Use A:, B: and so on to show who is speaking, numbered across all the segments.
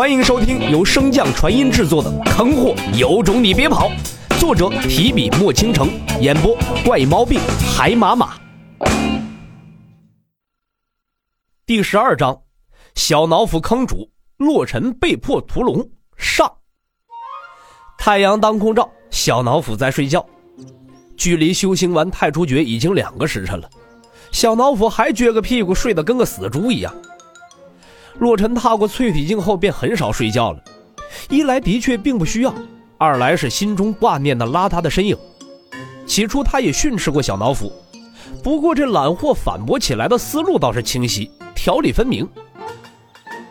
A: 欢迎收听由升降传音制作的《坑货有种你别跑》，作者提笔墨倾城，演播怪毛病海马马。第十二章，小脑斧坑主洛尘被迫屠龙上。太阳当空照，小脑斧在睡觉。距离修行完太初诀已经两个时辰了，小脑斧还撅个屁股睡得跟个死猪一样。洛尘踏过淬体境后便很少睡觉了，一来的确并不需要，二来是心中挂念的邋遢的身影。起初他也训斥过小脑斧，不过这懒货反驳起来的思路倒是清晰，条理分明。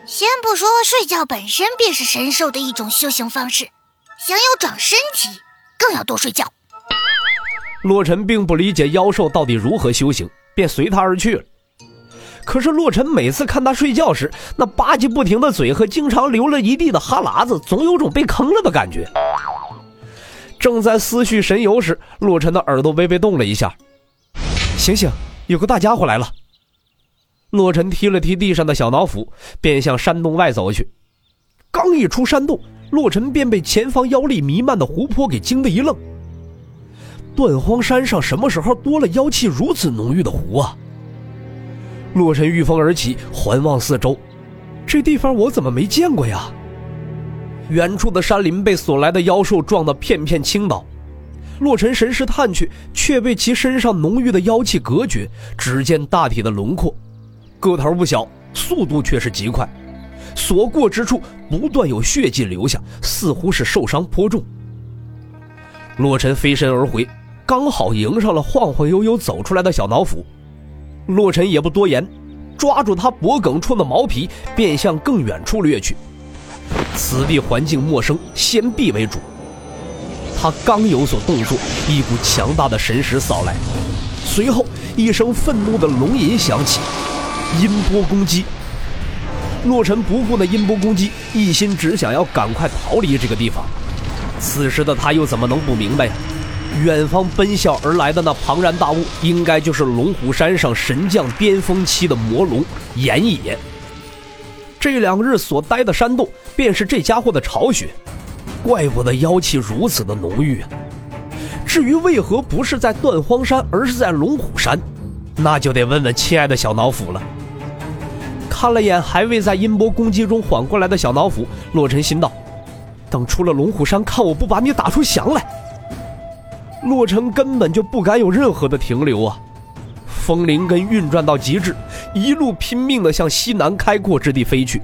B: 先不说睡觉本身便是神兽的一种修行方式，想要长身体，更要多睡觉。
A: 洛尘并不理解妖兽到底如何修行，便随他而去了。可是洛尘每次看他睡觉时，那吧唧不停的嘴和经常流了一地的哈喇子，总有种被坑了的感觉。正在思绪神游时，洛尘的耳朵微微动了一下，醒醒，有个大家伙来了。洛尘踢了踢地上的小脑斧，便向山洞外走去。刚一出山洞，洛尘便被前方妖力弥漫的湖泊给惊得一愣。断荒山上什么时候多了妖气如此浓郁的湖啊？洛尘御风而起，环望四周，这地方我怎么没见过呀？远处的山林被所来的妖兽撞得片片倾倒，洛尘神识探去，却被其身上浓郁的妖气隔绝，只见大体的轮廓，个头不小，速度却是极快，所过之处不断有血迹留下，似乎是受伤颇重。洛尘飞身而回。刚好迎上了晃晃悠悠走出来的小脑斧，洛尘也不多言，抓住他脖颈处的毛皮，便向更远处掠去。此地环境陌生，先避为主。他刚有所动作，一股强大的神识扫来，随后一声愤怒的龙吟响起，音波攻击。洛尘不顾那音波攻击，一心只想要赶快逃离这个地方。此时的他又怎么能不明白呀？远方奔啸而来的那庞然大物，应该就是龙虎山上神将巅峰期的魔龙炎野。这两日所待的山洞，便是这家伙的巢穴，怪不得妖气如此的浓郁啊！至于为何不是在断荒山，而是在龙虎山，那就得问问亲爱的小脑斧了。看了眼还未在音波攻击中缓过来的小脑斧，洛尘心道：等出了龙虎山，看我不把你打出翔来！洛尘根本就不敢有任何的停留啊！风灵根运转到极致，一路拼命的向西南开阔之地飞去。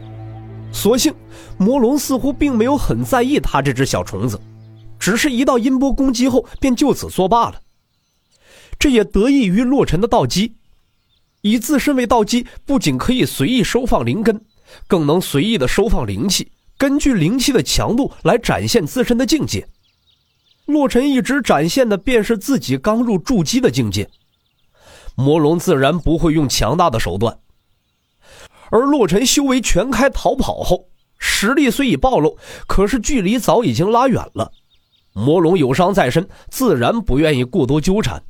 A: 所幸魔龙似乎并没有很在意他这只小虫子，只是一道音波攻击后便就此作罢了。这也得益于洛尘的道基，以自身为道基，不仅可以随意收放灵根，更能随意的收放灵气，根据灵气的强度来展现自身的境界。洛尘一直展现的便是自己刚入筑基的境界，魔龙自然不会用强大的手段。而洛尘修为全开逃跑后，实力虽已暴露，可是距离早已经拉远了。魔龙有伤在身，自然不愿意过多纠缠。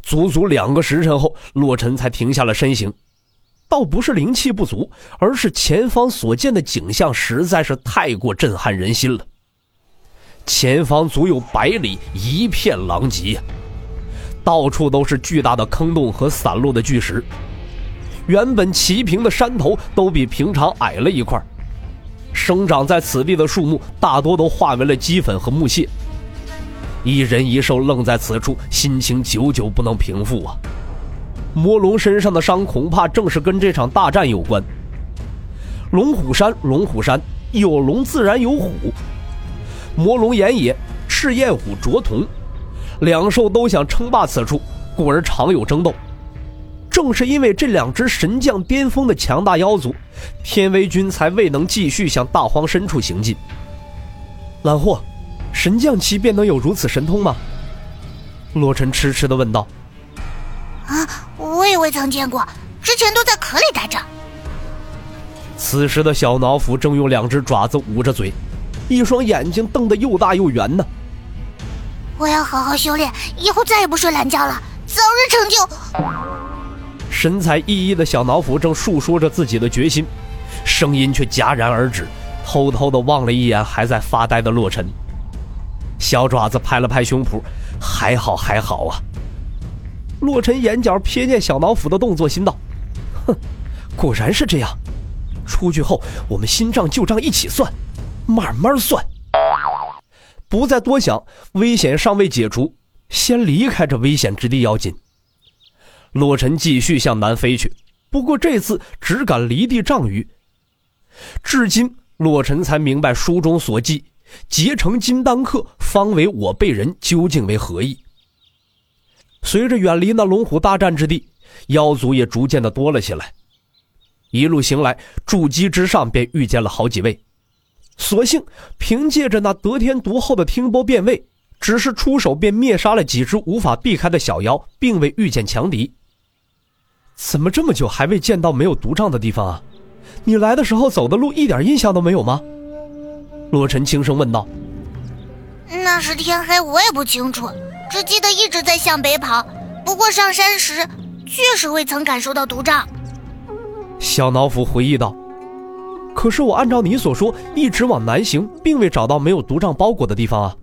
A: 足足两个时辰后，洛尘才停下了身形，倒不是灵气不足，而是前方所见的景象实在是太过震撼人心了。前方足有百里，一片狼藉，到处都是巨大的坑洞和散落的巨石。原本齐平的山头都比平常矮了一块。生长在此地的树木大多都化为了齑粉和木屑。一人一兽愣在此处，心情久久不能平复啊！魔龙身上的伤恐怕正是跟这场大战有关。龙虎山，龙虎山，有龙自然有虎。魔龙岩野，赤焰虎卓同，两兽都想称霸此处，故而常有争斗。正是因为这两只神将巅峰的强大妖族，天威军才未能继续向大荒深处行进。懒货，神将期便能有如此神通吗？洛尘痴痴的问道。
B: 啊，我也未曾见过，之前都在壳里待着。
A: 此时的小脑斧正用两只爪子捂着嘴。一双眼睛瞪得又大又圆呢。
B: 我要好好修炼，以后再也不睡懒觉了，早日成就。
A: 神采奕奕的小脑斧正述说着自己的决心，声音却戛然而止，偷偷的望了一眼还在发呆的洛尘。小爪子拍了拍胸脯，还好还好啊。洛尘眼角瞥见小脑斧的动作，心道：“哼，果然是这样。出去后，我们新账旧账一起算，慢慢算。不再多想，危险尚未解除，先离开这危险之地要紧。”洛尘继续向南飞去，不过这次只敢离地丈余。至今，洛尘才明白书中所记“结成金丹客，方为我辈人”究竟为何意。随着远离那龙虎大战之地，妖族也逐渐的多了起来。一路行来，筑基之上便遇见了好几位，所幸凭借着那得天独厚的听波辨位，只是出手便灭杀了几只无法避开的小妖，并未遇见强敌。怎么这么久还未见到没有毒障的地方啊？你来的时候走的路一点印象都没有吗？洛尘轻声问道。
B: 那时天黑，我也不清楚。只记得一直在向北跑，不过上山时确实未曾感受到毒障。
A: 小脑斧回忆道：“可是我按照你所说，一直往南行，并未找到没有毒障包裹的地方啊。”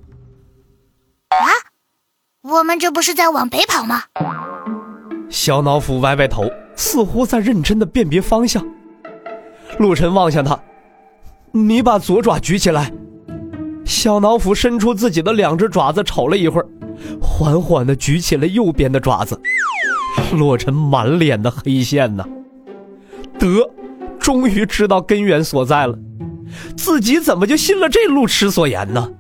B: 啊，我们这不是在往北跑吗？
A: 小脑斧歪歪头，似乎在认真的辨别方向。陆晨望向他：“你把左爪举起来。”小脑斧伸出自己的两只爪子，瞅了一会儿。缓缓的举起了右边的爪子，洛尘满脸的黑线呐。得，终于知道根源所在了，自己怎么就信了这路痴所言呢？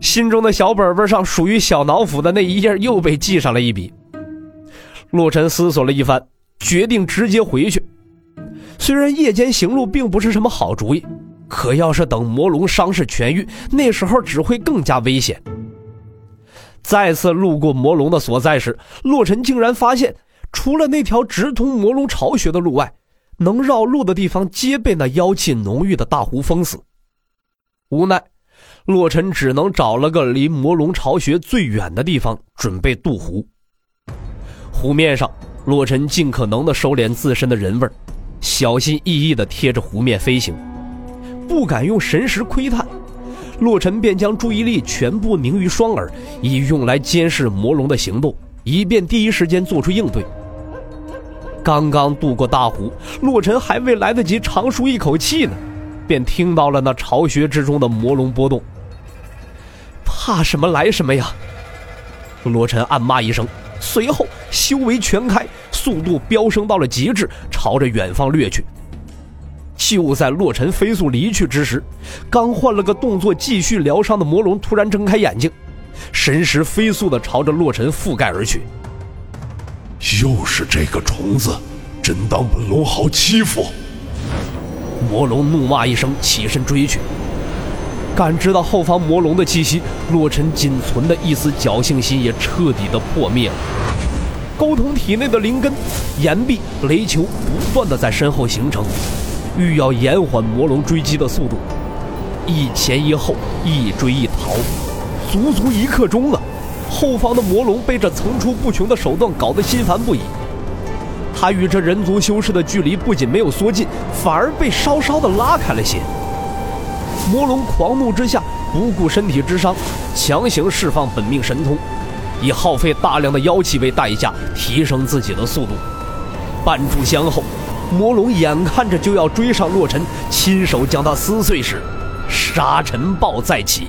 A: 心中的小本本上属于小脑斧的那一页又被记上了一笔。洛尘思索了一番，决定直接回去。虽然夜间行路并不是什么好主意，可要是等魔龙伤势痊愈，那时候只会更加危险。再次路过魔龙的所在时，洛尘竟然发现，除了那条直通魔龙巢穴的路外，能绕路的地方皆被那妖气浓郁的大湖封死。无奈，洛尘只能找了个离魔龙巢穴最远的地方，准备渡湖。湖面上，洛尘尽可能的收敛自身的人味儿小心翼翼的贴着湖面飞行，不敢用神识窥探。洛尘便将注意力全部凝于双耳，以用来监视魔龙的行动，以便第一时间做出应对。刚刚渡过大湖，洛尘还未来得及长舒一口气呢，便听到了那巢穴之中的魔龙波动。怕什么来什么呀！洛尘暗骂一声，随后修为全开，速度飙升到了极致，朝着远方掠去。就在洛尘飞速离去之时，刚换了个动作继续疗伤的魔龙突然睁开眼睛，神识飞速的朝着洛尘覆盖而去。
C: 又是这个虫子，真当本龙好欺负！
A: 魔龙怒骂一声，起身追去。感知到后方魔龙的气息，洛尘仅存的一丝侥幸心也彻底的破灭了。沟通体内的灵根、岩壁、雷球不断的在身后形成。欲要延缓魔龙追击的速度，一前一后，一追一逃，足足一刻钟啊！后方的魔龙被这层出不穷的手段搞得心烦不已。他与这人族修士的距离不仅没有缩近，反而被稍稍的拉开了些。魔龙狂怒之下，不顾身体之伤，强行释放本命神通，以耗费大量的妖气为代价，提升自己的速度。半炷香后。魔龙眼看着就要追上洛尘，亲手将他撕碎时，沙尘暴再起。